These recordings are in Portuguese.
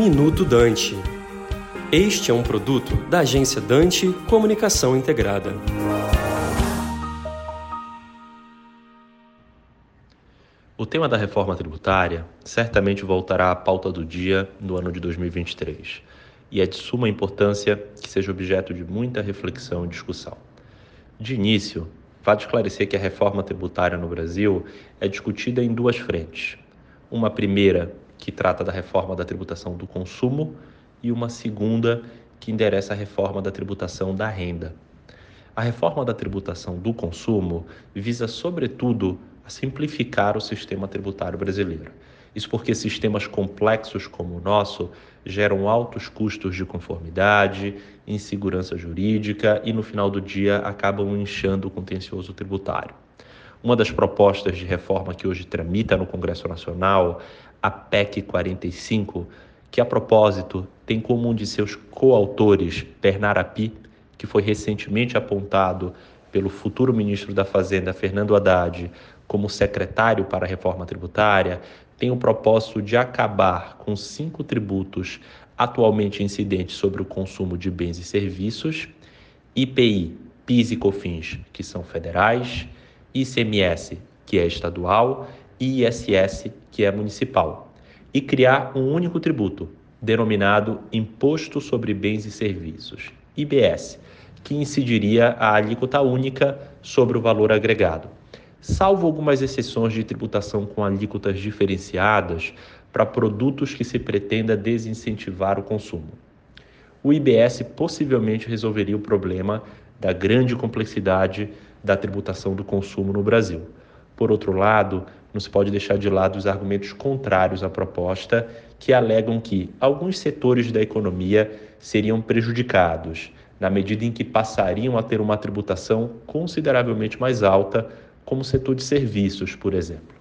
Minuto Dante. Este é um produto da agência Dante Comunicação Integrada. O tema da reforma tributária certamente voltará à pauta do dia no ano de 2023 e é de suma importância que seja objeto de muita reflexão e discussão. De início, vale esclarecer que a reforma tributária no Brasil é discutida em duas frentes. Uma primeira, que trata da reforma da tributação do consumo, e uma segunda, que endereça a reforma da tributação da renda. A reforma da tributação do consumo visa, sobretudo, a simplificar o sistema tributário brasileiro. Isso porque sistemas complexos como o nosso geram altos custos de conformidade, insegurança jurídica e, no final do dia, acabam inchando o contencioso tributário. Uma das propostas de reforma que hoje tramita no Congresso Nacional, a PEC 45, que a propósito tem como um de seus coautores Bernard Api, que foi recentemente apontado pelo futuro ministro da Fazenda Fernando Haddad como secretário para a reforma tributária, tem o propósito de acabar com cinco tributos atualmente incidentes sobre o consumo de bens e serviços: IPI, PIS e COFINS, que são federais, ICMS, que é estadual, ISS, que é municipal, e criar um único tributo, denominado Imposto sobre Bens e Serviços, IBS, que incidiria a alíquota única sobre o valor agregado salvo algumas exceções de tributação com alíquotas diferenciadas para produtos que se pretenda desincentivar o consumo. O IBS possivelmente resolveria o problema da grande complexidade da tributação do consumo no Brasil. Por outro lado, não se pode deixar de lado os argumentos contrários à proposta, que alegam que alguns setores da economia seriam prejudicados, na medida em que passariam a ter uma tributação consideravelmente mais alta como o setor de serviços, por exemplo.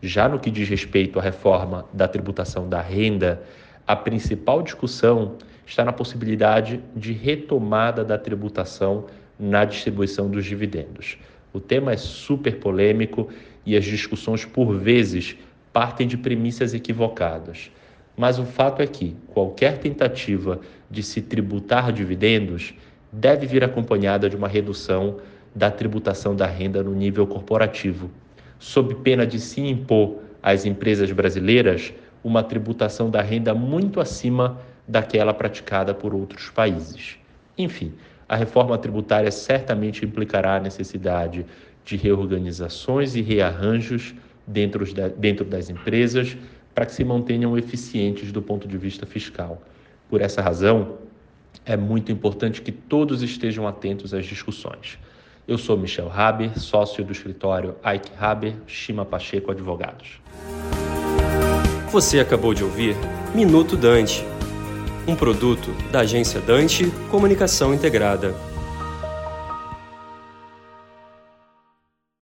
Já no que diz respeito à reforma da tributação da renda, a principal discussão está na possibilidade de retomada da tributação na distribuição dos dividendos. O tema é super polêmico e as discussões, por vezes, partem de premissas equivocadas. Mas o fato é que qualquer tentativa de se tributar dividendos deve vir acompanhada de uma redução da tributação da renda no nível corporativo, sob pena de se impor às empresas brasileiras uma tributação da renda muito acima daquela praticada por outros países. Enfim, a reforma tributária certamente implicará a necessidade de reorganizações e rearranjos dentro, dentro das empresas para que se mantenham eficientes do ponto de vista fiscal. Por essa razão, é muito importante que todos estejam atentos às discussões. Eu sou Michel Haber, sócio do escritório Ike Haber, Shima Pacheco Advogados. Você acabou de ouvir Minuto Dante, um produto da agência Dante Comunicação Integrada.